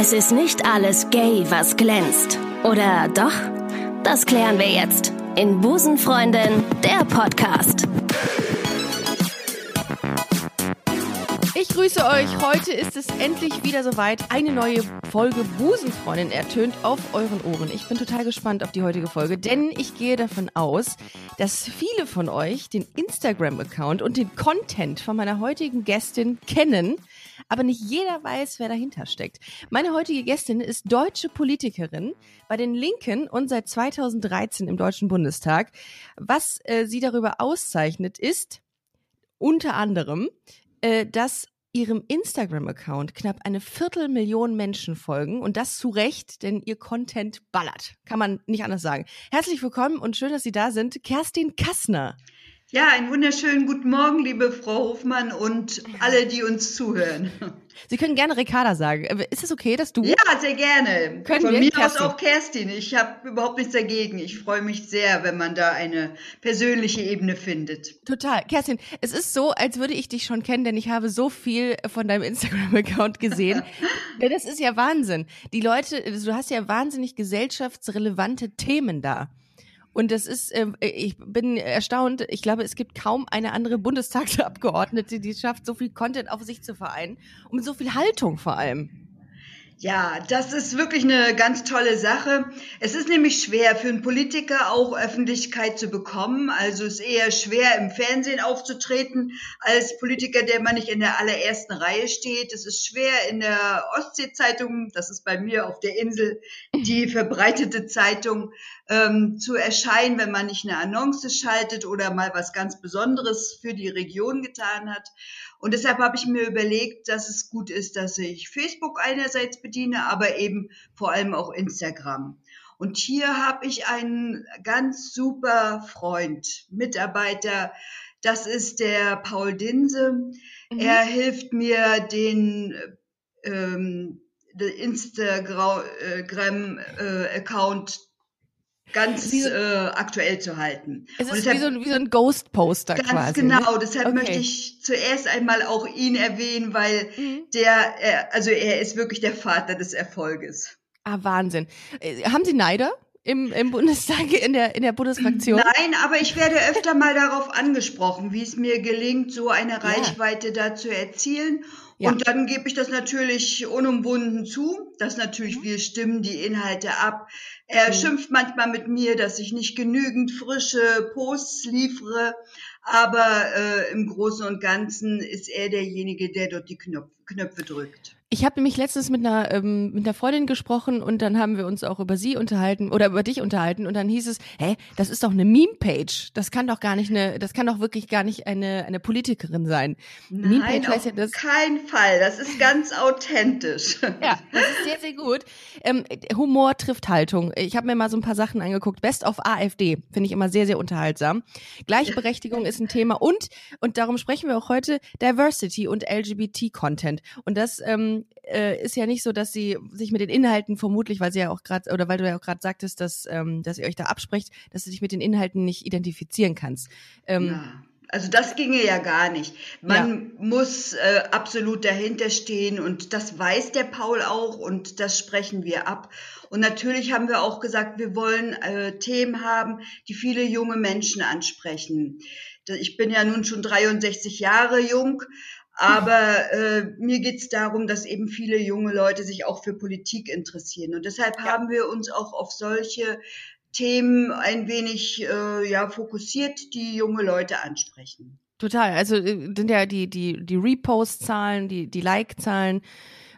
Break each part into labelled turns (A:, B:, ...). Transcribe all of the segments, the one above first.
A: Es ist nicht alles gay, was glänzt. Oder doch? Das klären wir jetzt in Busenfreundin, der Podcast.
B: Ich grüße euch. Heute ist es endlich wieder soweit. Eine neue Folge Busenfreundin ertönt auf euren Ohren. Ich bin total gespannt auf die heutige Folge, denn ich gehe davon aus, dass viele von euch den Instagram-Account und den Content von meiner heutigen Gästin kennen aber nicht jeder weiß, wer dahinter steckt. Meine heutige Gästin ist deutsche Politikerin bei den Linken und seit 2013 im Deutschen Bundestag. Was äh, sie darüber auszeichnet, ist unter anderem, äh, dass ihrem Instagram-Account knapp eine Viertelmillion Menschen folgen und das zu Recht, denn ihr Content ballert. Kann man nicht anders sagen. Herzlich willkommen und schön, dass Sie da sind. Kerstin Kassner.
C: Ja, einen wunderschönen guten Morgen, liebe Frau Hofmann und alle, die uns zuhören.
B: Sie können gerne Ricarda sagen. Äh, ist es okay, dass du?
C: Ja, sehr gerne. Können Von wir? mir Kerstin. aus auch Kerstin. Ich habe überhaupt nichts dagegen. Ich freue mich sehr, wenn man da eine persönliche Ebene findet.
B: Total. Kerstin, es ist so, als würde ich dich schon kennen, denn ich habe so viel von deinem Instagram-Account gesehen. das ist ja Wahnsinn. Die Leute, du hast ja wahnsinnig gesellschaftsrelevante Themen da. Und das ist, äh, ich bin erstaunt. Ich glaube, es gibt kaum eine andere Bundestagsabgeordnete, die es schafft, so viel Content auf sich zu vereinen und mit so viel Haltung vor allem.
C: Ja, das ist wirklich eine ganz tolle Sache. Es ist nämlich schwer für einen Politiker auch Öffentlichkeit zu bekommen. Also es ist eher schwer im Fernsehen aufzutreten als Politiker, der man nicht in der allerersten Reihe steht. Es ist schwer in der Ostsee-Zeitung, das ist bei mir auf der Insel die verbreitete Zeitung, ähm, zu erscheinen, wenn man nicht eine Annonce schaltet oder mal was ganz Besonderes für die Region getan hat. Und deshalb habe ich mir überlegt, dass es gut ist, dass ich Facebook einerseits bediene, aber eben vor allem auch Instagram. Und hier habe ich einen ganz super Freund, Mitarbeiter. Das ist der Paul Dinse. Mhm. Er hilft mir, den ähm, Instagram-Account äh, ganz so, äh, aktuell zu halten.
B: Es ist deshalb, wie, so, ein, wie so ein Ghost-Poster quasi. Ganz
C: ne? genau, ne? deshalb okay. möchte ich zuerst einmal auch ihn erwähnen, weil mhm. der, er, also er ist wirklich der Vater des Erfolges.
B: Ah, Wahnsinn. Äh, haben Sie Neider? Im, im Bundestag, in der, in der Bundesfraktion?
C: Nein, aber ich werde öfter mal darauf angesprochen, wie es mir gelingt, so eine Reichweite ja. da zu erzielen. Ja. Und dann gebe ich das natürlich unumwunden zu, dass natürlich mhm. wir stimmen die Inhalte ab. Er mhm. schimpft manchmal mit mir, dass ich nicht genügend frische Posts liefere, aber äh, im Großen und Ganzen ist er derjenige, der dort die Knopf, Knöpfe drückt.
B: Ich habe nämlich letztens mit einer, ähm, mit einer Freundin gesprochen und dann haben wir uns auch über sie unterhalten oder über dich unterhalten und dann hieß es, hä, das ist doch eine Meme-Page. Das kann doch gar nicht eine, das kann doch wirklich gar nicht eine, eine Politikerin sein.
C: Nein, auf ja das, keinen Fall. Das ist ganz authentisch.
B: Ja, das ist sehr, sehr gut. Ähm, Humor trifft Haltung. Ich habe mir mal so ein paar Sachen angeguckt. Best of AfD finde ich immer sehr, sehr unterhaltsam. Gleichberechtigung ist ein Thema und, und darum sprechen wir auch heute, Diversity und LGBT-Content. Und das ähm, äh, ist ja nicht so, dass sie sich mit den Inhalten vermutlich, weil sie ja auch gerade, oder weil du ja auch gerade sagtest, dass, ähm, dass ihr euch da absprecht, dass du dich mit den Inhalten nicht identifizieren kannst. Ähm,
C: ja. Also das ginge ja gar nicht. Man ja. muss äh, absolut dahinter stehen und das weiß der Paul auch und das sprechen wir ab. Und natürlich haben wir auch gesagt, wir wollen äh, Themen haben, die viele junge Menschen ansprechen. Ich bin ja nun schon 63 Jahre jung, aber äh, mir geht es darum, dass eben viele junge Leute sich auch für Politik interessieren. Und deshalb ja. haben wir uns auch auf solche Themen ein wenig äh, ja, fokussiert, die junge Leute ansprechen.
B: Total. Also äh, sind ja die, die, die Repost-Zahlen, die, die Like-Zahlen.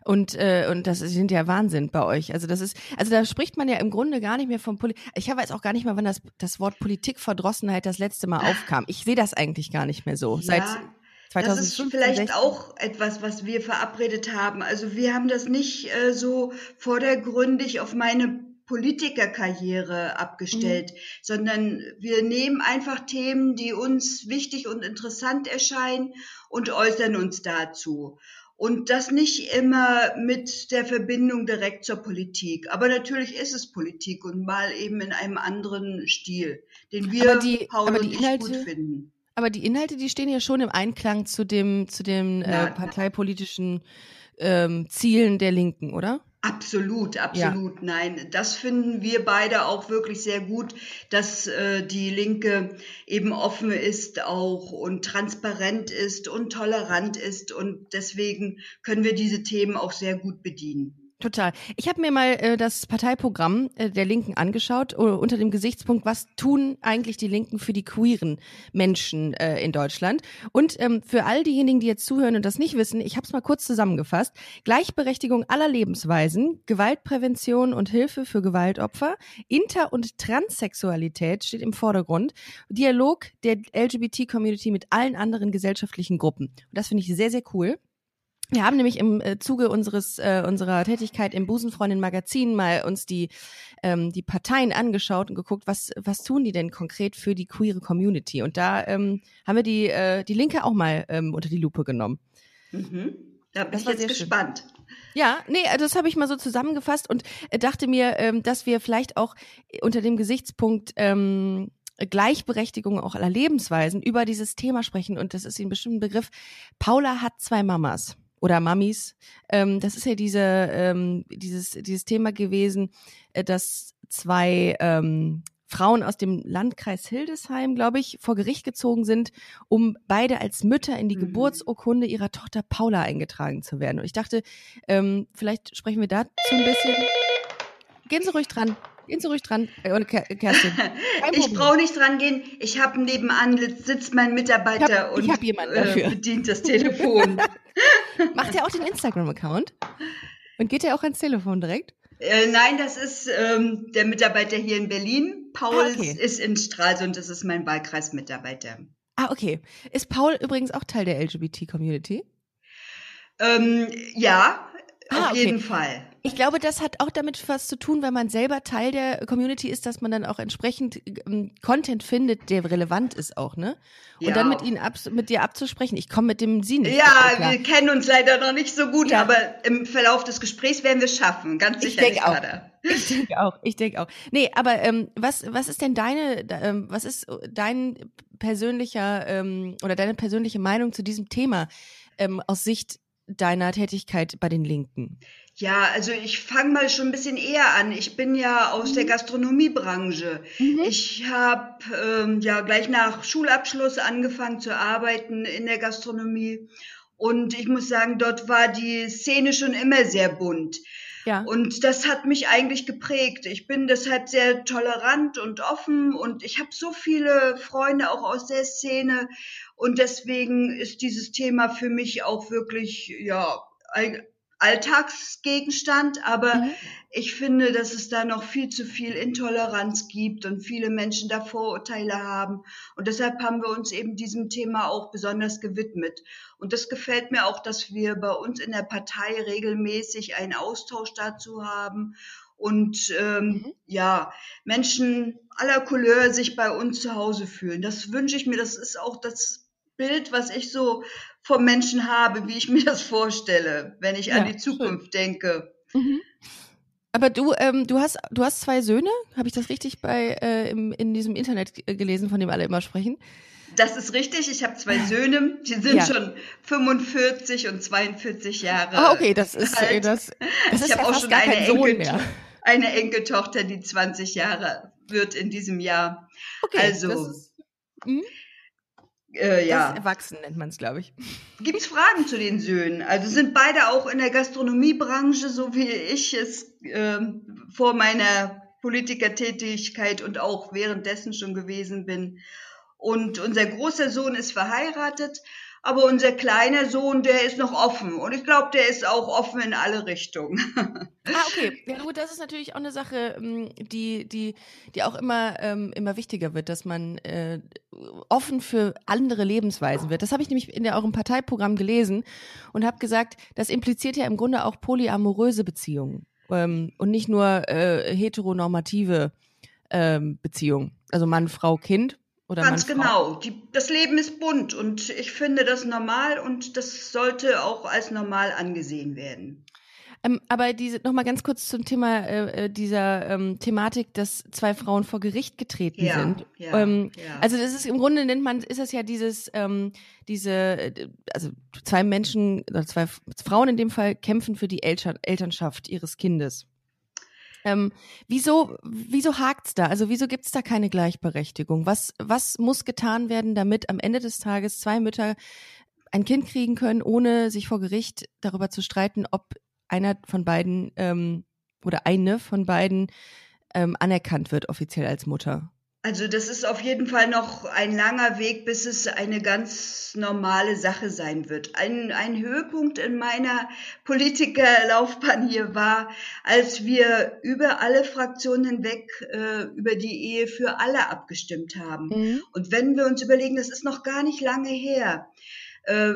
B: Und, äh, und das sind ja Wahnsinn bei euch. Also das ist, also da spricht man ja im Grunde gar nicht mehr von Politik. Ich jetzt auch gar nicht mal, wann das, das Wort Politikverdrossenheit das letzte Mal aufkam. Ich sehe das eigentlich gar nicht mehr so. Ja. Seit
C: 2015, das ist vielleicht 16. auch etwas, was wir verabredet haben. Also wir haben das nicht äh, so vordergründig auf meine Politikerkarriere abgestellt, mhm. sondern wir nehmen einfach Themen, die uns wichtig und interessant erscheinen und äußern uns dazu. Und das nicht immer mit der Verbindung direkt zur Politik. Aber natürlich ist es Politik und mal eben in einem anderen Stil, den wir, die, Paul und ich, gut finden.
B: Aber die Inhalte, die stehen ja schon im Einklang zu dem, zu den äh, parteipolitischen ähm, Zielen der Linken, oder?
C: Absolut, absolut. Ja. Nein, das finden wir beide auch wirklich sehr gut, dass äh, die Linke eben offen ist auch und transparent ist und tolerant ist und deswegen können wir diese Themen auch sehr gut bedienen.
B: Total. Ich habe mir mal äh, das Parteiprogramm äh, der Linken angeschaut, uh, unter dem Gesichtspunkt, was tun eigentlich die Linken für die queeren Menschen äh, in Deutschland. Und ähm, für all diejenigen, die jetzt zuhören und das nicht wissen, ich habe es mal kurz zusammengefasst. Gleichberechtigung aller Lebensweisen, Gewaltprävention und Hilfe für Gewaltopfer, Inter- und Transsexualität steht im Vordergrund, Dialog der LGBT-Community mit allen anderen gesellschaftlichen Gruppen. Und das finde ich sehr, sehr cool. Wir haben nämlich im äh, Zuge unseres äh, unserer Tätigkeit im Busenfreundin Magazin mal uns die ähm, die Parteien angeschaut und geguckt, was was tun die denn konkret für die queere Community? Und da ähm, haben wir die äh, die Linke auch mal ähm, unter die Lupe genommen.
C: Mhm. Da bin das ich jetzt gespannt. Schön.
B: Ja, nee, äh, das habe ich mal so zusammengefasst und äh, dachte mir, ähm, dass wir vielleicht auch unter dem Gesichtspunkt ähm, Gleichberechtigung auch aller Lebensweisen über dieses Thema sprechen. Und das ist ein bestimmter Begriff. Paula hat zwei Mamas oder Mamis. Ähm, das ist ja diese, ähm, dieses, dieses Thema gewesen, äh, dass zwei ähm, Frauen aus dem Landkreis Hildesheim, glaube ich, vor Gericht gezogen sind, um beide als Mütter in die mhm. Geburtsurkunde ihrer Tochter Paula eingetragen zu werden. Und ich dachte, ähm, vielleicht sprechen wir dazu ein bisschen. Gehen Sie ruhig dran. Gehen Sie ruhig dran, äh, Kerstin.
C: ich brauche nicht dran gehen. Ich habe nebenan sitzt mein Mitarbeiter
B: ich hab, ich
C: und äh, bedient das Telefon.
B: Macht er auch den Instagram-Account? Und geht er auch ans Telefon direkt?
C: Äh, nein, das ist ähm, der Mitarbeiter hier in Berlin. Paul ah, okay. ist in Stralsund, das ist mein Wahlkreismitarbeiter.
B: Ah, okay. Ist Paul übrigens auch Teil der LGBT-Community?
C: Ähm, ja, ah, auf okay. jeden Fall.
B: Ich glaube, das hat auch damit was zu tun, wenn man selber Teil der Community ist, dass man dann auch entsprechend ähm, Content findet, der relevant ist auch, ne? Und ja. dann mit ihnen ab, mit dir abzusprechen. Ich komme mit dem Sie nicht.
C: Ja, wir kennen uns leider noch nicht so gut, ja. aber im Verlauf des Gesprächs werden wir es schaffen, ganz sicher.
B: Ich denke auch. Ich denke auch. Ich denke auch. Nee, aber ähm, was was ist denn deine ähm, was ist dein persönlicher ähm, oder deine persönliche Meinung zu diesem Thema ähm, aus Sicht deiner Tätigkeit bei den Linken?
C: Ja, also ich fange mal schon ein bisschen eher an. Ich bin ja aus mhm. der Gastronomiebranche. Mhm. Ich habe ähm, ja gleich nach Schulabschluss angefangen zu arbeiten in der Gastronomie. Und ich muss sagen, dort war die Szene schon immer sehr bunt. Ja. Und das hat mich eigentlich geprägt. Ich bin deshalb sehr tolerant und offen und ich habe so viele Freunde auch aus der Szene. Und deswegen ist dieses Thema für mich auch wirklich, ja, Alltagsgegenstand, aber mhm. ich finde, dass es da noch viel zu viel Intoleranz gibt und viele Menschen da Vorurteile haben. Und deshalb haben wir uns eben diesem Thema auch besonders gewidmet. Und das gefällt mir auch, dass wir bei uns in der Partei regelmäßig einen Austausch dazu haben und ähm, mhm. ja, Menschen aller Couleur sich bei uns zu Hause fühlen. Das wünsche ich mir. Das ist auch das Bild, was ich so vom Menschen habe, wie ich mir das vorstelle, wenn ich ja, an die Zukunft schön. denke. Mhm.
B: Aber du, ähm, du hast, du hast zwei Söhne, habe ich das richtig bei äh, im, in diesem Internet gelesen, von dem alle immer sprechen?
C: Das ist richtig. Ich habe zwei Söhne, die sind ja. schon 45 und 42 Jahre.
B: Ah, okay, das ist alt. das. das
C: ich habe auch schon eine, Enkel, eine Enkeltochter, die 20 Jahre wird in diesem Jahr. Okay, also. Ist, hm?
B: Äh, ja. Das Erwachsen nennt man es, glaube ich.
C: Gibt es Fragen zu den Söhnen? Also sind beide auch in der Gastronomiebranche, so wie ich es äh, vor meiner Politikertätigkeit und auch währenddessen schon gewesen bin. Und unser großer Sohn ist verheiratet, aber unser kleiner Sohn, der ist noch offen. Und ich glaube, der ist auch offen in alle Richtungen.
B: ah, okay. Ja, gut, das ist natürlich auch eine Sache, ähm, die, die, die auch immer, ähm, immer wichtiger wird, dass man äh, offen für andere Lebensweisen wird. Das habe ich nämlich in der, eurem Parteiprogramm gelesen und habe gesagt, das impliziert ja im Grunde auch polyamoröse Beziehungen ähm, und nicht nur äh, heteronormative ähm, Beziehungen. Also Mann, Frau, Kind oder
C: Ganz genau. Die, das Leben ist bunt und ich finde das normal und das sollte auch als normal angesehen werden.
B: Ähm, aber diese noch mal ganz kurz zum Thema äh, äh, dieser ähm, Thematik, dass zwei Frauen vor Gericht getreten
C: Ja,
B: sind.
C: ja,
B: ähm,
C: ja.
B: Also das ist im Grunde nennt man ist das ja dieses ähm, diese äh, also zwei Menschen oder zwei Frauen in dem Fall kämpfen für die Eltern, Elternschaft ihres Kindes. Ähm, wieso wieso hakt's da? Also wieso gibt's da keine Gleichberechtigung? Was was muss getan werden, damit am Ende des Tages zwei Mütter ein Kind kriegen können, ohne sich vor Gericht darüber zu streiten, ob einer von beiden ähm, oder eine von beiden ähm, anerkannt wird offiziell als Mutter.
C: Also das ist auf jeden Fall noch ein langer Weg, bis es eine ganz normale Sache sein wird. Ein, ein Höhepunkt in meiner Politikerlaufbahn hier war, als wir über alle Fraktionen hinweg äh, über die Ehe für alle abgestimmt haben. Und wenn wir uns überlegen, das ist noch gar nicht lange her, äh,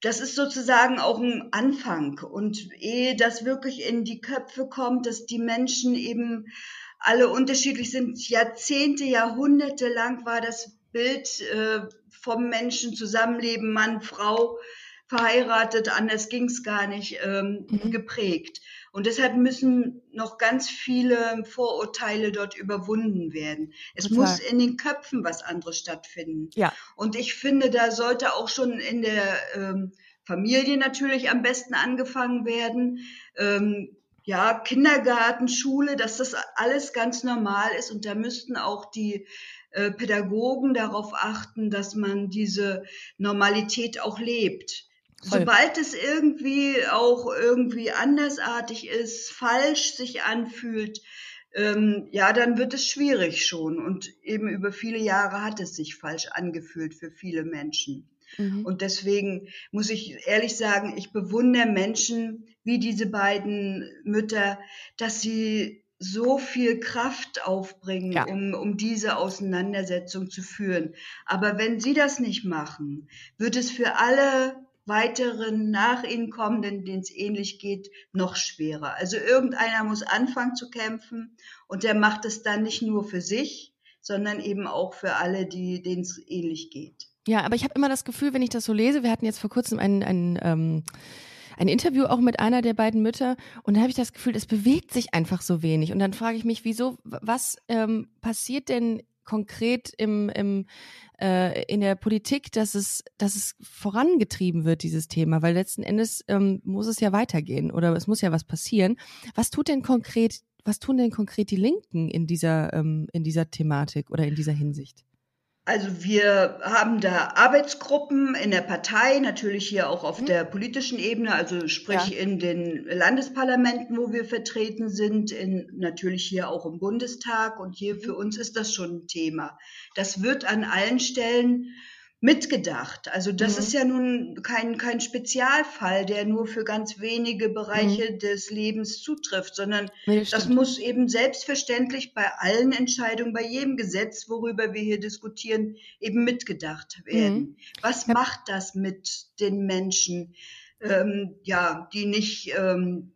C: das ist sozusagen auch ein Anfang. Und ehe das wirklich in die Köpfe kommt, dass die Menschen eben alle unterschiedlich sind, Jahrzehnte, Jahrhunderte lang war das Bild äh, vom Menschen Zusammenleben, Mann, Frau, verheiratet, anders ging's gar nicht, ähm,
B: Mhm.
C: geprägt. Und deshalb müssen noch ganz viele Vorurteile dort überwunden werden. Es
B: Total.
C: muss in den Köpfen was anderes stattfinden.
B: Ja.
C: Und ich finde, da sollte auch schon in der ähm, Familie natürlich am besten angefangen werden. Ähm, ja, Kindergarten, Schule, dass das alles ganz normal ist. Und da müssten auch die äh, Pädagogen darauf achten, dass man diese Normalität auch lebt.
B: Voll.
C: Sobald es irgendwie auch irgendwie andersartig ist, falsch sich anfühlt, ähm, ja, dann wird es schwierig schon. Und eben über viele Jahre hat es sich falsch angefühlt für viele Menschen.
B: Mhm.
C: Und deswegen muss ich ehrlich sagen, ich bewundere Menschen wie diese beiden Mütter, dass sie so viel Kraft aufbringen,
B: Ja.
C: um, um diese Auseinandersetzung zu führen. Aber wenn sie das nicht machen, wird es für alle weiteren nach ihnen kommenden, denen es ähnlich geht, noch schwerer. Also irgendeiner muss anfangen zu kämpfen und der macht es dann nicht nur für sich, sondern eben auch für alle, die denen es ähnlich geht.
B: Ja, aber ich habe immer das Gefühl, wenn ich das so lese, wir hatten jetzt vor kurzem ein, ein, ähm, ein Interview auch mit einer der beiden Mütter und da habe ich das Gefühl, es bewegt sich einfach so wenig. Und dann frage ich mich, wieso, was ähm, passiert denn konkret im, im, äh, in der Politik, dass es, dass es vorangetrieben wird, dieses Thema? Weil letzten Endes ähm, muss es ja weitergehen oder es muss ja was passieren. Was tut denn konkret, was tun denn konkret die Linken in dieser, ähm, in dieser Thematik oder in dieser Hinsicht?
C: Also wir haben da Arbeitsgruppen in der Partei, natürlich hier auch auf
B: Mhm.
C: der politischen Ebene, also sprich
B: Ja.
C: in den Landesparlamenten, wo wir vertreten sind, in, natürlich hier auch im Bundestag. Und hier für uns ist das schon ein Thema. Das wird an allen Stellen mitgedacht. Also das
B: Mhm.
C: ist ja nun kein, kein Spezialfall, der nur für ganz wenige Bereiche des Lebens zutrifft, sondern
B: Nee,
C: das muss eben selbstverständlich bei allen Entscheidungen, bei jedem Gesetz, worüber wir hier diskutieren, eben mitgedacht werden. Was
B: Ja.
C: macht das mit den Menschen, ähm, ja, die nicht ähm,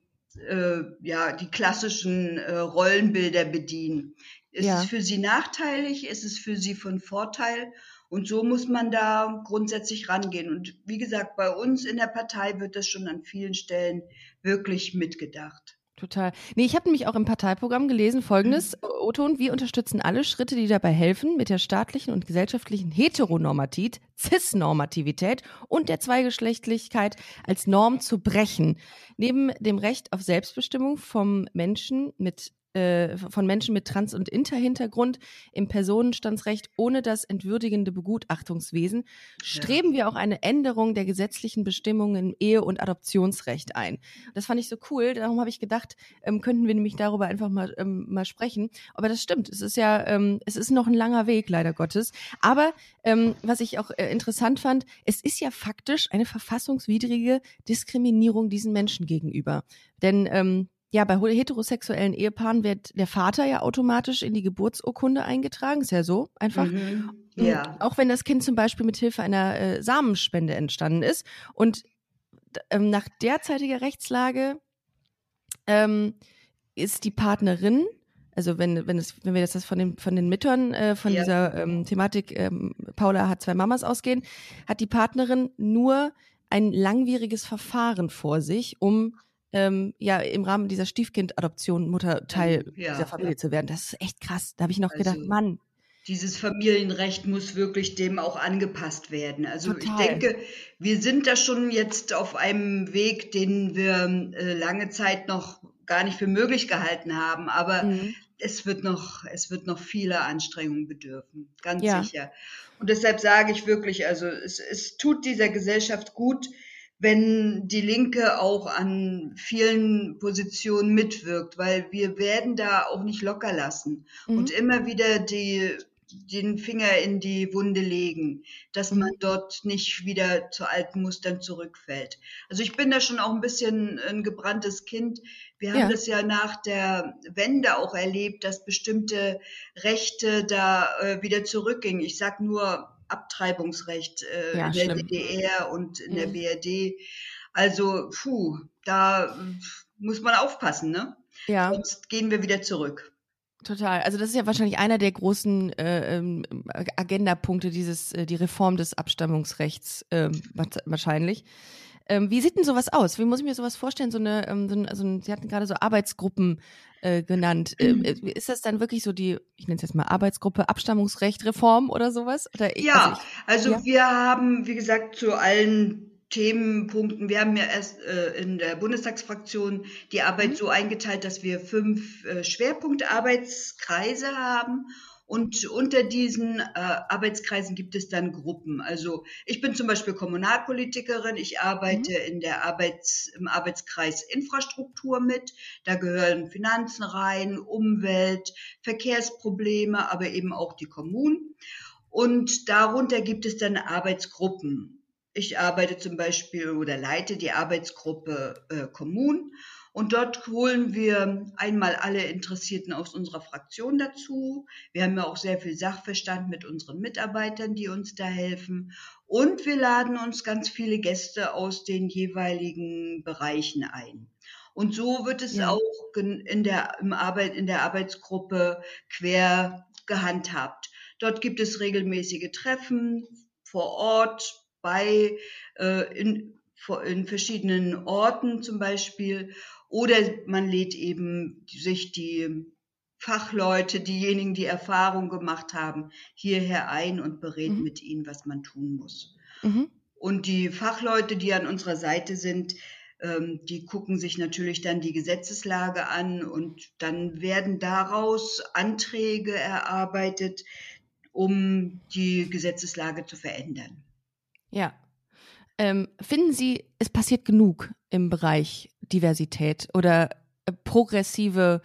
C: äh, ja, die klassischen äh, Rollenbilder bedienen? Ist
B: Ja.
C: es für sie nachteilig? Ist es für sie von Vorteil? Und so muss man da grundsätzlich rangehen. Und wie gesagt, bei uns in der Partei wird das schon an vielen Stellen wirklich mitgedacht.
B: Total. Nee, ich habe nämlich auch im Parteiprogramm gelesen folgendes, Oton, wir unterstützen alle Schritte, die dabei helfen, mit der staatlichen und gesellschaftlichen Heteronormativität, Cis-Normativität und der Zweigeschlechtlichkeit als Norm zu brechen. Neben dem Recht auf Selbstbestimmung vom Menschen mit äh, von Menschen mit Trans- und Interhintergrund im Personenstandsrecht ohne das entwürdigende Begutachtungswesen streben wir auch eine Änderung der gesetzlichen Bestimmungen im Ehe- und Adoptionsrecht ein. Das fand ich so cool. Darum habe ich gedacht, ähm, könnten wir nämlich darüber einfach mal, ähm, mal sprechen. Aber das stimmt. Es ist ja, ähm, es ist noch ein langer Weg, leider Gottes. Aber ähm, was ich auch äh, interessant fand, es ist ja faktisch eine verfassungswidrige Diskriminierung diesen Menschen gegenüber. Denn ähm, ja, bei heterosexuellen Ehepaaren wird der Vater ja automatisch in die Geburtsurkunde eingetragen. Ist ja so einfach.
C: Mhm. Ja.
B: Auch wenn das Kind zum Beispiel mit Hilfe einer äh, Samenspende entstanden ist. Und ähm, nach derzeitiger Rechtslage ähm, ist die Partnerin, also wenn, wenn, es, wenn wir jetzt das von den, von den Müttern, äh, von
C: Ja.
B: dieser ähm, Thematik, ähm, Paula hat zwei Mamas ausgehen, hat die Partnerin nur ein langwieriges Verfahren vor sich, um ähm, ja im Rahmen dieser Stiefkind-Adoption Mutter Teil
C: Ja,
B: dieser Familie
C: ja.
B: zu werden. Das ist echt krass. Da habe ich noch gedacht,
C: Also,
B: Mann,
C: Dieses Familienrecht muss wirklich dem auch angepasst werden. Also ich
B: Total.
C: denke, wir sind da schon jetzt auf einem Weg, den wir äh, lange Zeit noch gar nicht für möglich gehalten haben. Aber
B: Mhm.
C: es wird noch, es wird noch viele Anstrengungen bedürfen, ganz
B: Ja.
C: sicher. Und deshalb sage ich wirklich, also es, es tut dieser Gesellschaft gut, wenn die Linke auch an vielen Positionen mitwirkt, weil wir werden da auch nicht locker lassen
B: Mhm.
C: und immer wieder die, den Finger in die Wunde legen, dass man
B: Mhm.
C: dort nicht wieder zu alten Mustern zurückfällt. Also ich bin da schon auch ein bisschen ein gebranntes Kind. Wir haben
B: Ja.
C: das ja nach der Wende auch erlebt, dass bestimmte Rechte da äh, wieder zurückgingen. Ich sag nur Abtreibungsrecht äh,
B: Ja,
C: in der
B: schlimm.
C: DDR und in der
B: Mhm.
C: BRD. Also, puh, da äh, muss man aufpassen, ne?
B: ja.
C: Sonst gehen wir wieder zurück.
B: Total. Also das ist ja wahrscheinlich einer der großen äh, ähm, Agendapunkte dieses, äh, die Reform des Abstammungsrechts wa- wahrscheinlich. Ähm, wie sieht denn sowas aus? Wie muss ich mir sowas vorstellen? So eine, ähm, so ein, also Sie hatten gerade so Arbeitsgruppen äh, genannt. Ähm, äh, ist das dann wirklich so die, ich nenne es jetzt mal Arbeitsgruppe Abstammungsrecht Reform oder sowas? Oder ich,
C: Ja,
B: also
C: also
B: ja.
C: wir haben, wie gesagt, zu allen Themenpunkten, wir haben ja erst äh, in der Bundestagsfraktion die Arbeit
B: Mhm.
C: so eingeteilt, dass wir fünf äh, Schwerpunktarbeitskreise haben. Und unter diesen äh, Arbeitskreisen gibt es dann Gruppen. Also ich bin zum Beispiel Kommunalpolitikerin, ich arbeite
B: Mhm.
C: in der Arbeits, im Arbeitskreis Infrastruktur mit. Da gehören Finanzen rein, Umwelt, Verkehrsprobleme, aber eben auch die Kommunen. Und darunter gibt es dann Arbeitsgruppen. Ich arbeite zum Beispiel oder leite die Arbeitsgruppe äh, Kommun und dort holen wir einmal alle Interessierten aus unserer Fraktion dazu. Wir haben ja auch sehr viel Sachverstand mit unseren Mitarbeitern, die uns da helfen. Und wir laden uns ganz viele Gäste aus den jeweiligen Bereichen ein. Und so wird es
B: Ja.
C: auch in der, im Arbeit, in der Arbeitsgruppe quer gehandhabt. Dort gibt es regelmäßige Treffen vor Ort, bei, äh, in, in verschiedenen Orten zum Beispiel. Oder man lädt eben sich die Fachleute, diejenigen, die Erfahrung gemacht haben, hierher ein und berät
B: Mhm.
C: mit ihnen, was man tun muss.
B: Mhm.
C: Und die Fachleute, die an unserer Seite sind, ähm, die gucken sich natürlich dann die Gesetzeslage an und dann werden daraus Anträge erarbeitet, um die Gesetzeslage zu verändern.
B: Ja. Ähm, finden Sie, es passiert genug im Bereich Diversität oder äh, progressive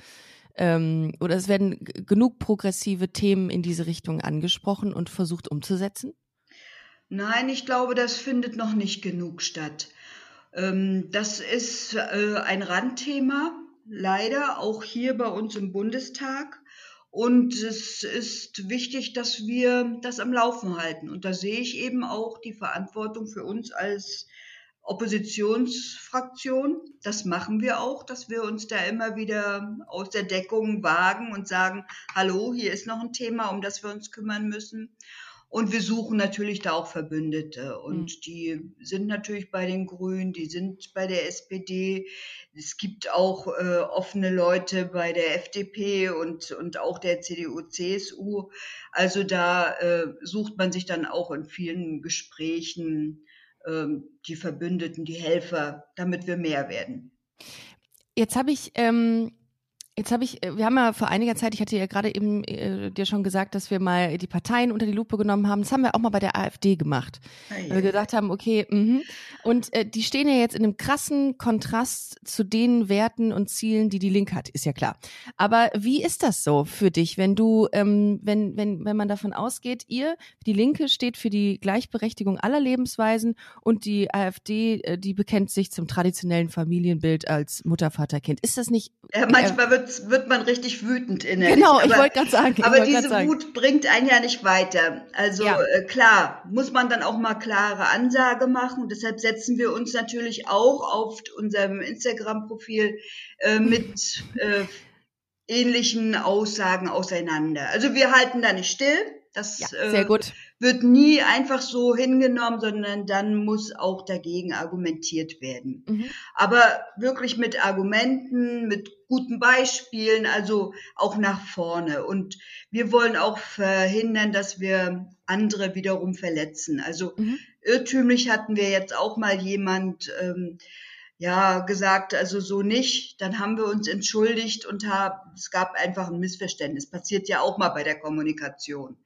B: ähm, oder es werden genug progressive Themen in diese Richtung angesprochen und versucht umzusetzen?
C: Nein, ich glaube, das findet noch nicht genug statt. Ähm, das ist äh, ein Randthema, leider auch hier bei uns im Bundestag. Und es ist wichtig, dass wir das am Laufen halten. Und da sehe ich eben auch die Verantwortung für uns als Oppositionsfraktion. Das machen wir auch, dass wir uns da immer wieder aus der Deckung wagen und sagen, hallo, hier ist noch ein Thema, um das wir uns kümmern müssen. Und wir suchen natürlich da auch Verbündete. Und die sind natürlich bei den Grünen, die sind bei der SPD. Es gibt auch äh, offene Leute bei der FDP und, und auch der CDU, CSU. Also da äh, sucht man sich dann auch in vielen Gesprächen ähm, die Verbündeten, die Helfer, damit wir mehr werden.
B: Jetzt habe ich, ähm, jetzt habe ich, äh, wir haben ja vor einiger Zeit, ich hatte ja gerade eben äh, dir schon gesagt, dass wir mal die Parteien unter die Lupe genommen haben. Das haben wir auch mal bei der AfD gemacht. Weil wir gesagt haben, okay, mhm. und äh, die stehen ja jetzt in einem krassen Kontrast zu den Werten und Zielen, die die Linke hat, ist ja klar. Aber wie ist das so für dich, wenn du, ähm, wenn, wenn, wenn man davon ausgeht, ihr, die Linke steht für die Gleichberechtigung aller Lebensweisen und die AfD, äh, die bekennt sich zum traditionellen Familienbild als Mutter, Vater, Kind. Ist das nicht?
C: Ja, manchmal wird, wird man richtig wütend innerlich.
B: Genau, ich
C: aber-
B: wollte gerade sagen. ich
C: Aber diese
B: sagen.
C: Wut bringt einen ja nicht weiter. Also
B: Ja.
C: äh, klar, muss man dann auch mal klare Ansage machen. Und deshalb setzen wir uns natürlich auch auf unserem Instagram-Profil äh, mit äh, ähnlichen Aussagen auseinander. Also wir halten da nicht still. Das
B: Ja,
C: äh,
B: sehr gut.
C: Wird nie einfach so hingenommen, sondern dann muss auch dagegen argumentiert werden. Mhm. Aber wirklich mit Argumenten, mit guten Beispielen, also auch nach vorne. Und wir wollen auch verhindern, dass wir andere wiederum verletzen. Also mhm. irrtümlich hatten wir jetzt auch mal jemand, ähm, ja, gesagt, also so nicht. Dann haben wir uns entschuldigt und haben, es gab einfach ein Missverständnis. Passiert ja auch mal bei der Kommunikation.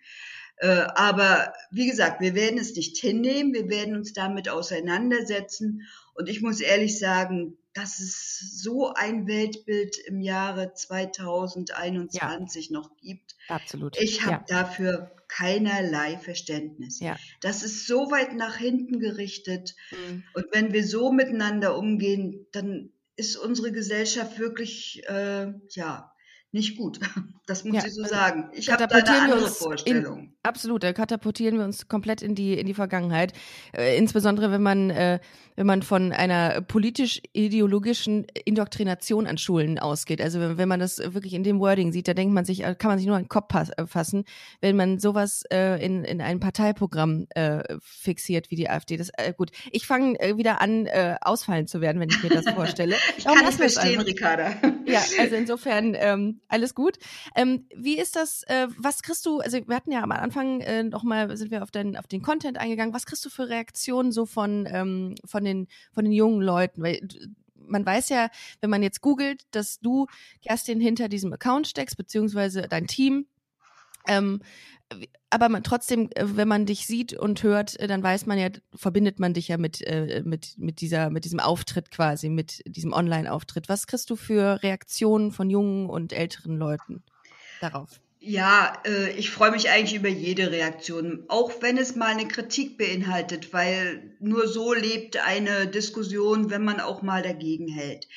C: Äh, aber wie gesagt, wir werden es nicht hinnehmen, wir werden uns damit auseinandersetzen. Und ich muss ehrlich sagen, dass es so ein Weltbild im Jahre 2021 ja. noch gibt.
B: Absolut.
C: Ich habe ja. dafür keinerlei Verständnis. Ja. Das ist so weit nach hinten gerichtet. Mhm. Und wenn wir so miteinander umgehen, dann ist unsere Gesellschaft wirklich, äh, ja, nicht gut. Das muss ja, ich so also sagen. Ich habe da eine andere Vorstellung.
B: In, absolut, da katapultieren wir uns komplett in die in die Vergangenheit. Äh, insbesondere wenn man äh, wenn man von einer politisch-ideologischen Indoktrination an Schulen ausgeht. Also wenn, wenn man das wirklich in dem Wording sieht, da denkt man sich, äh, kann man sich nur an den Kopf äh, fassen, wenn man sowas äh, in, in ein Parteiprogramm äh, fixiert wie die AfD. Das äh, gut. Ich fange äh, wieder an, äh, ausfallen zu werden, wenn ich mir das vorstelle.
C: ich kann das verstehen, Ricarda.
B: Ja, also insofern ähm, alles gut. Ähm, wie ist das, äh, was kriegst du, also wir hatten ja am Anfang äh, nochmal, sind wir auf den, auf den Content eingegangen, was kriegst du für Reaktionen so von, ähm, von, den, von den jungen Leuten? Weil man weiß ja, wenn man jetzt googelt, dass du, Kerstin, hinter diesem Account steckst, beziehungsweise dein Team. Ähm, aber man trotzdem, äh, wenn man dich sieht und hört, äh, dann weiß man ja, verbindet man dich ja mit, äh, mit, mit dieser, mit diesem Auftritt quasi, mit diesem Online-Auftritt. Was kriegst du für Reaktionen von jungen und älteren Leuten? darauf?
C: Ja, äh, ich freue mich eigentlich über jede Reaktion, auch wenn es mal eine Kritik beinhaltet, weil nur so lebt eine Diskussion, wenn man auch mal dagegen hält.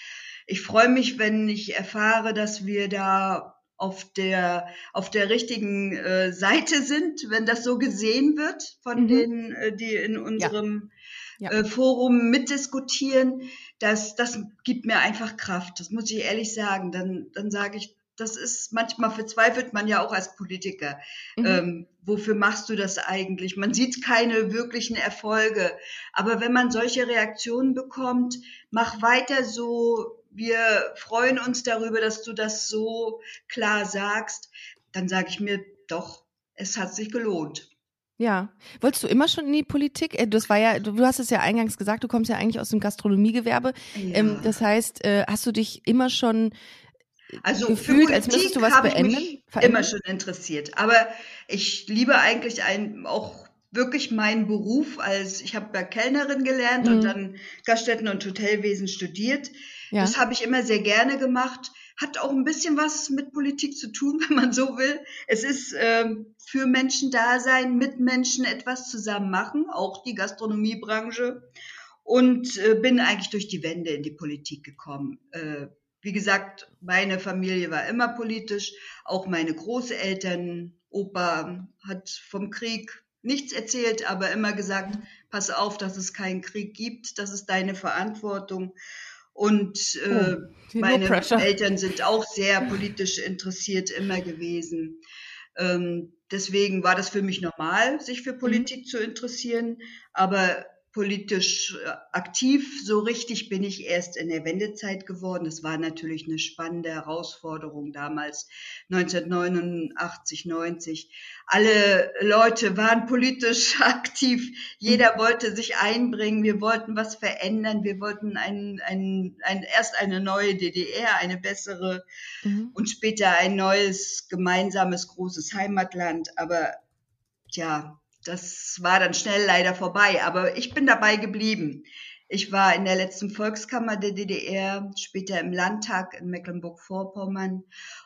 C: Ich freue mich, wenn ich erfahre, dass wir da auf der auf der richtigen äh, Seite sind, wenn das so gesehen wird von mhm. denen, äh, die in unserem ja. Ja. Äh, Forum mitdiskutieren. Das das gibt mir einfach Kraft. Das muss ich ehrlich sagen. Dann dann sage ich das ist manchmal verzweifelt man ja auch als Politiker. Mhm. Ähm, wofür machst du das eigentlich? Man sieht keine wirklichen Erfolge. Aber wenn man solche Reaktionen bekommt, mach weiter so. Wir freuen uns darüber, dass du das so klar sagst. Dann sage ich mir doch, es hat sich gelohnt.
B: Ja. Wolltest du immer schon in die Politik? Äh, das war ja, du hast es ja eingangs gesagt, du kommst ja eigentlich aus dem Gastronomiegewerbe. Ja. Ähm, das heißt, äh, hast du dich immer schon
C: also gefühlt, als müsstest du was beenden? Mich immer schon interessiert. Aber ich liebe eigentlich ein, auch wirklich meinen Beruf als, ich habe ja Kellnerin gelernt mhm. und dann Gaststätten und Hotelwesen studiert. Ja. Das habe ich immer sehr gerne gemacht. Hat auch ein bisschen was mit Politik zu tun, wenn man so will. Es ist ähm, für Menschen da sein, mit Menschen etwas zusammen machen, auch die Gastronomiebranche. Und äh, bin eigentlich durch die Wende in die Politik gekommen. Äh, wie gesagt, meine Familie war immer politisch, auch meine Großeltern, Opa hat vom Krieg nichts erzählt, aber immer gesagt, pass auf, dass es keinen Krieg gibt, das ist deine Verantwortung. Und äh, oh, meine Eltern sind auch sehr politisch interessiert immer gewesen. Ähm, deswegen war das für mich normal, sich für. Politik mhm. zu interessieren. Aber politisch äh, aktiv. So richtig bin ich erst in der Wendezeit geworden. Das war natürlich eine spannende Herausforderung damals, 1989, 90. Alle Leute waren politisch aktiv. Jeder mhm. wollte sich einbringen. Wir wollten was verändern. Wir wollten ein, ein, ein, erst eine neue DDR, eine bessere mhm. und später ein neues gemeinsames großes Heimatland. Aber Tja, das war dann schnell leider vorbei, aber ich bin dabei geblieben. Ich war in der letzten Volkskammer der DDR, später im Landtag in Mecklenburg-Vorpommern.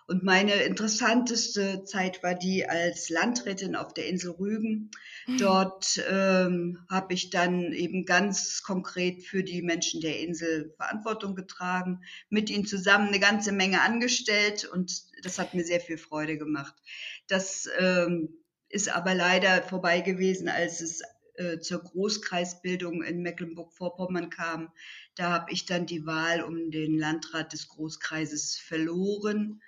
C: Und meine interessanteste Zeit war die als Landrätin auf der Insel Rügen. Mhm. Dort ähm, habe ich dann eben ganz konkret für die Menschen der Insel Verantwortung getragen, mit ihnen zusammen eine ganze Menge angestellt und das hat mir sehr viel Freude gemacht. Das ähm, ist aber leider vorbei gewesen, als es äh, zur Großkreisbildung in Mecklenburg-Vorpommern kam. Da habe ich dann die Wahl um den Landrat des Großkreises verloren.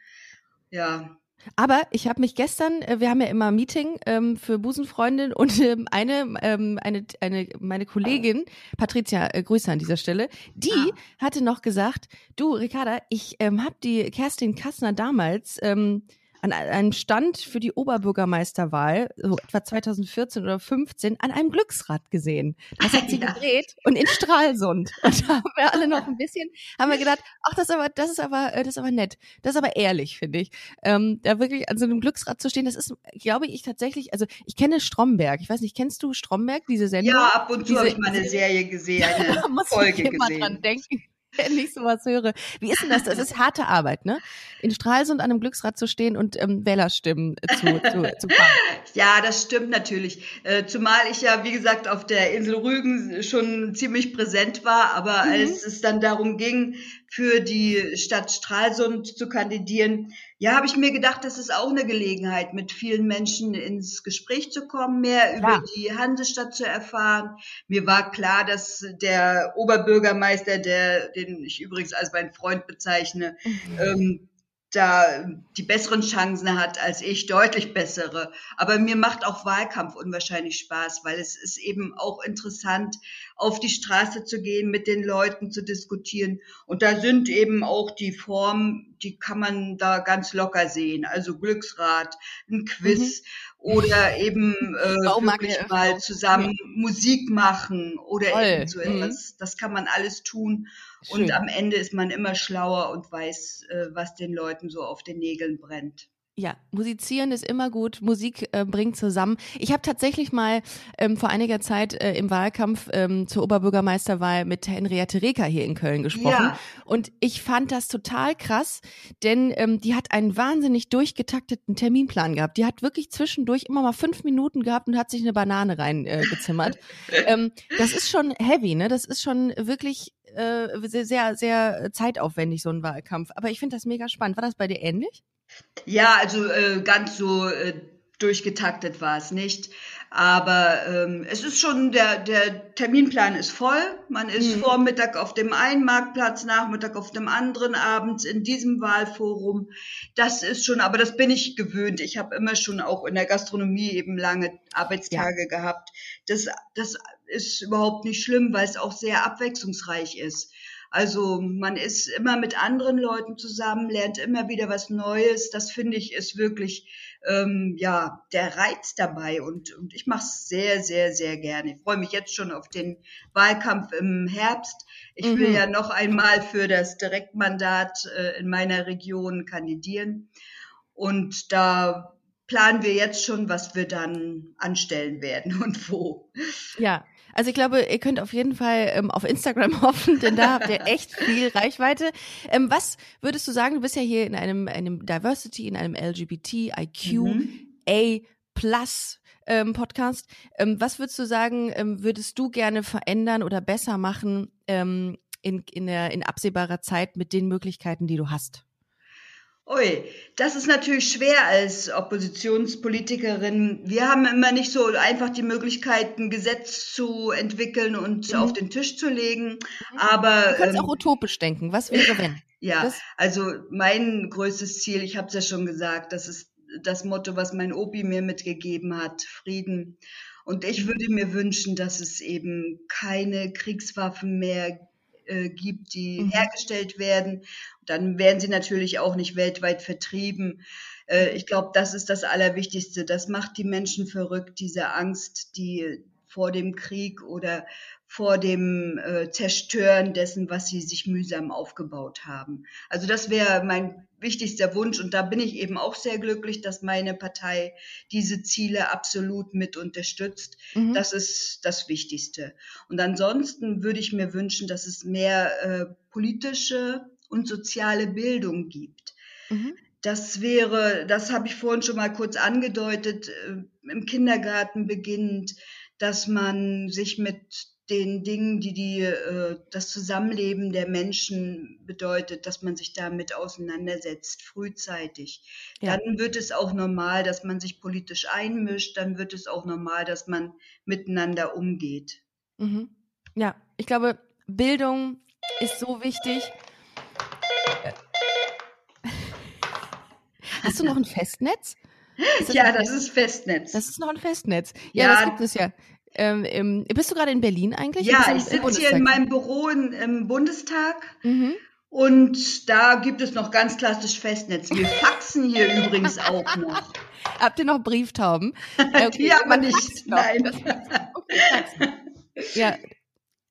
C: Ja,
B: Aber ich habe mich gestern, äh, wir haben ja immer ein Meeting ähm, für Busenfreundin und ähm, eine, ähm, eine, eine, meine Kollegin, Patricia, äh, Grüße an dieser Stelle, die ah. hatte noch gesagt, du Ricarda, ich ähm, habe die Kerstin Kassner damals ähm, an einem Stand für die Oberbürgermeisterwahl, so etwa 2014 oder 15, an einem Glücksrad gesehen. Das hat sie ja. gedreht und in Stralsund. Und da haben wir alle noch ein bisschen, haben wir gedacht, ach, das ist aber, das ist aber, äh, das ist aber nett. Das ist aber ehrlich, finde ich. Ähm, da wirklich an so einem Glücksrad zu stehen, das ist, glaube ich, tatsächlich, also ich kenne Stromberg. Ich weiß nicht, kennst du Stromberg, diese Sendung?
C: Ja, ab und zu habe ich mal eine Serie gesehen, eine Folge
B: ich immer
C: gesehen.
B: dran denken wenn ich sowas höre. Wie ist denn das? Das ist harte Arbeit, ne? In Stralsund an einem Glücksrad zu stehen und ähm, Wählerstimmen zu, zu, zu fahren.
C: Ja, das stimmt natürlich. Äh, zumal ich ja, wie gesagt, auf der Insel Rügen schon ziemlich präsent war, aber mhm. als es dann darum ging, für die Stadt Stralsund zu kandidieren, ja, habe ich mir gedacht, das ist auch eine Gelegenheit, mit vielen Menschen ins Gespräch zu kommen, mehr ja. über die Hansestadt zu erfahren. Mir war klar, dass der Oberbürgermeister, der, den ich übrigens als mein Freund bezeichne, mhm. ähm, da die besseren Chancen hat als ich, deutlich bessere. Aber mir macht auch Wahlkampf unwahrscheinlich Spaß, weil es ist eben auch interessant, auf die Straße zu gehen, mit den Leuten zu diskutieren. Und da sind eben auch die Formen, die kann man da ganz locker sehen. Also Glücksrad, ein Quiz mhm. Oder eben äh, wirklich mal zusammen ja. Musik machen oder Toll. eben so mhm. etwas. Mhm. Das kann man alles tun. Schön. Und am Ende ist man immer schlauer und weiß, äh, was den Leuten so auf den Nägeln brennt.
B: Ja, musizieren ist immer gut. Musik äh, bringt zusammen. Ich habe tatsächlich mal ähm, vor einiger Zeit äh, im Wahlkampf ähm, zur Oberbürgermeisterwahl mit Henriette Reker hier in Köln gesprochen. Ja. Und ich fand das total krass, denn ähm, die hat einen wahnsinnig durchgetakteten Terminplan gehabt. Die hat wirklich zwischendurch immer mal fünf Minuten gehabt und hat sich eine Banane reingezimmert. Äh, ähm, das ist schon heavy, ne? Das ist schon wirklich äh, sehr, sehr, sehr zeitaufwendig, so ein Wahlkampf. Aber ich finde das mega spannend. War das bei dir ähnlich?
C: Ja, also äh, ganz so äh, durchgetaktet war es nicht. Aber ähm, es ist schon, der, der Terminplan ist voll. Man ist mhm. Vormittag auf dem einen Marktplatz, Nachmittag auf dem anderen, abends in diesem Wahlforum. Das ist schon, aber das bin ich gewöhnt. Ich habe immer schon auch in der Gastronomie eben lange Arbeitstage ja. gehabt. Das, das ist überhaupt nicht schlimm, weil es auch sehr abwechslungsreich ist. Also man ist immer mit anderen Leuten zusammen, lernt immer wieder was Neues. Das finde ich ist wirklich ähm, ja der Reiz dabei und, und ich mache es sehr, sehr, sehr gerne. Ich freue mich jetzt schon auf den Wahlkampf im Herbst. Ich mhm. will ja noch einmal für das Direktmandat äh, in meiner Region kandidieren und da planen wir jetzt schon, was wir dann anstellen werden und wo.
B: Ja, also ich glaube, ihr könnt auf jeden Fall ähm, auf Instagram hoffen, denn da habt ihr echt viel Reichweite. Ähm, was würdest du sagen, du bist ja hier in einem, einem Diversity, in einem LGBTIQ mhm. A Plus ähm, Podcast. Ähm, was würdest du sagen, ähm, würdest du gerne verändern oder besser machen ähm, in, in, der, in absehbarer Zeit mit den Möglichkeiten, die du hast?
C: Ui, das ist natürlich schwer als Oppositionspolitikerin. Wir haben immer nicht so einfach die Möglichkeit, ein Gesetz zu entwickeln und mhm. auf den Tisch zu legen. Mhm. Aber
B: du kannst ähm, auch utopisch denken. Was wäre wenn?
C: Ja, das? also mein größtes Ziel, ich habe es ja schon gesagt, das ist das Motto, was mein Opi mir mitgegeben hat: Frieden. Und ich mhm. würde mir wünschen, dass es eben keine Kriegswaffen mehr äh, gibt, die mhm. hergestellt werden. Dann werden sie natürlich auch nicht weltweit vertrieben. Äh, ich glaube, das ist das Allerwichtigste. Das macht die Menschen verrückt, diese Angst, die vor dem Krieg oder vor dem äh, Zerstören dessen, was sie sich mühsam aufgebaut haben. Also das wäre mein wichtigster Wunsch und da bin ich eben auch sehr glücklich, dass meine Partei diese Ziele absolut mit unterstützt. Mhm. Das ist das Wichtigste. Und ansonsten würde ich mir wünschen, dass es mehr äh, politische und soziale Bildung gibt. Mhm. Das wäre, das habe ich vorhin schon mal kurz angedeutet, äh, im Kindergarten beginnend, dass man sich mit den Dingen, die, die äh, das Zusammenleben der Menschen bedeutet, dass man sich damit auseinandersetzt, frühzeitig. Ja. Dann wird es auch normal, dass man sich politisch einmischt, dann wird es auch normal, dass man miteinander umgeht.
B: Mhm. Ja, ich glaube, Bildung ist so wichtig. Hast du noch ein Festnetz?
C: Das ja, das ist Festnetz.
B: Das ist noch ein Festnetz. Ja, ja das gibt es ja. Ähm, ähm, bist du gerade in Berlin eigentlich?
C: Ja, ich sitze hier in meinem Büro in, im Bundestag. Mhm. Und da gibt es noch ganz klassisch Festnetz. Wir faxen hier übrigens auch noch.
B: Habt ihr noch Brieftauben?
C: Okay, Die haben wir nicht. Nein.
B: Okay, ja.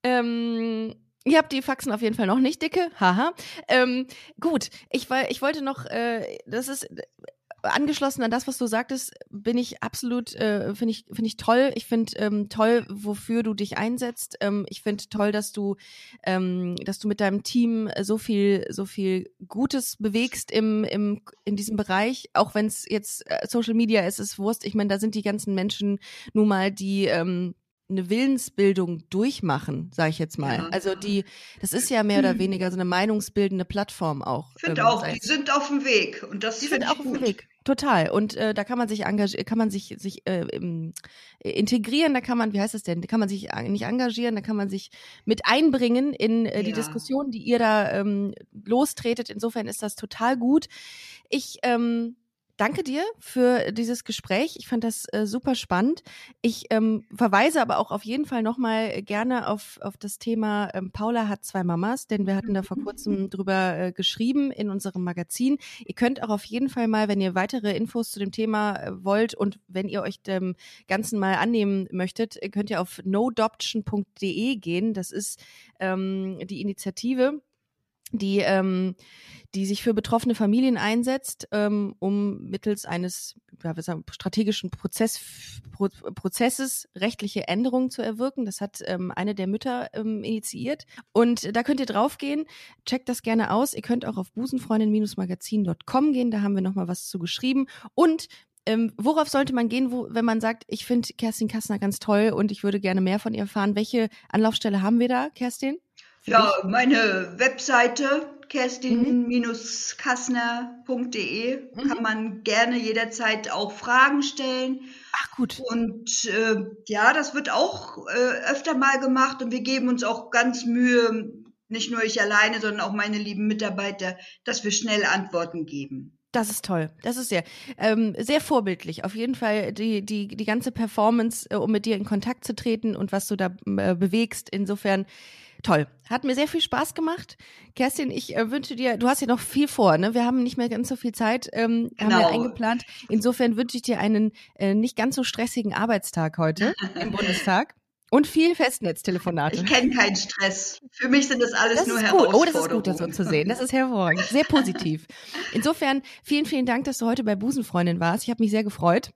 B: Ähm, Ihr habt die Faxen auf jeden Fall noch nicht dicke. Haha. Ähm, gut, ich, ich wollte noch, äh, das ist angeschlossen an das, was du sagtest, bin ich absolut, äh, finde ich, finde ich toll. Ich finde ähm, toll, wofür du dich einsetzt. Ähm, ich finde toll, dass du, ähm, dass du mit deinem Team so viel, so viel Gutes bewegst im, im, in diesem Bereich. Auch wenn es jetzt äh, Social Media ist, ist Wurst. Ich meine, da sind die ganzen Menschen nun mal, die ähm, eine Willensbildung durchmachen, sage ich jetzt mal. Ja. Also die, das ist ja mehr oder weniger so eine meinungsbildende Plattform auch.
C: Ich finde ähm, auch, die sind auf dem Weg und das
B: die sind auch
C: gut.
B: auf dem Weg. Total. Und äh, da kann man sich engagieren, kann man sich sich äh, äh, integrieren, da kann man, wie heißt das denn? Da kann man sich nicht engagieren, da kann man sich mit einbringen in äh, die ja. Diskussion, die ihr da ähm, lostretet. Insofern ist das total gut. Ich ähm, danke dir für dieses Gespräch. Ich fand das äh, super spannend. Ich ähm, verweise aber auch auf jeden Fall nochmal gerne auf, auf das Thema ähm, Paula hat zwei Mamas, denn wir hatten da vor kurzem drüber äh, geschrieben in unserem Magazin. Ihr könnt auch auf jeden Fall mal, wenn ihr weitere Infos zu dem Thema äh, wollt und wenn ihr euch dem Ganzen mal annehmen möchtet, könnt ihr auf nodoption.de gehen. Das ist ähm, die Initiative die, ähm, die sich für betroffene Familien einsetzt, ähm, um mittels eines ja, wir sagen, strategischen Prozess, Pro, Prozesses rechtliche Änderungen zu erwirken. Das hat ähm, eine der Mütter ähm, initiiert. Und da könnt ihr draufgehen, checkt das gerne aus. Ihr könnt auch auf busenfreundin-magazin.com gehen, da haben wir nochmal was zu geschrieben. Und ähm, worauf sollte man gehen, wo, wenn man sagt, ich finde Kerstin Kassner ganz toll und ich würde gerne mehr von ihr erfahren? Welche Anlaufstelle haben wir da, Kerstin?
C: Ja, meine Webseite kerstin-kassner.de mhm. kann man gerne jederzeit auch Fragen stellen.
B: Ach gut.
C: Und äh, ja, das wird auch äh, öfter mal gemacht und wir geben uns auch ganz Mühe, nicht nur ich alleine, sondern auch meine lieben Mitarbeiter, dass wir schnell Antworten geben.
B: Das ist toll. Das ist sehr, ähm, sehr vorbildlich. Auf jeden Fall die, die, die ganze Performance, äh, um mit dir in Kontakt zu treten und was du da äh, bewegst. Insofern toll. Hat mir sehr viel Spaß gemacht. Kerstin, ich äh, wünsche dir, du hast ja noch viel vor, ne? Wir haben nicht mehr ganz so viel Zeit, ähm, genau. haben wir eingeplant. Insofern wünsche ich dir einen äh, nicht ganz so stressigen Arbeitstag heute im Bundestag. Und viel Festnetztelefonate.
C: Ich kenne keinen Stress. Für mich sind das alles
B: das
C: nur
B: Herausforderungen. Oh, das ist gut, das so zu sehen. Das ist hervorragend. Sehr positiv. Insofern, vielen, vielen Dank, dass du heute bei Busenfreundin warst. Ich habe mich sehr gefreut.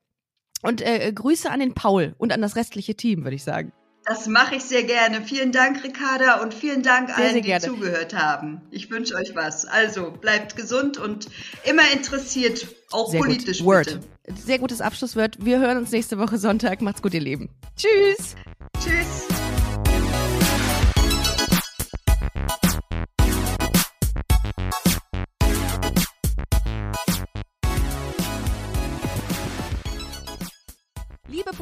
B: Und äh, Grüße an den Paul und an das restliche Team, würde ich sagen.
C: Das mache ich sehr gerne. Vielen Dank, Ricarda, und vielen Dank sehr, allen, sehr die zugehört haben. Ich wünsche euch was. Also bleibt gesund und immer interessiert, auch sehr politisch. Gut. Word.
B: Sehr gutes Abschlusswort. Wir hören uns nächste Woche Sonntag. Macht's gut, ihr Lieben. Tschüss.
C: Tschüss.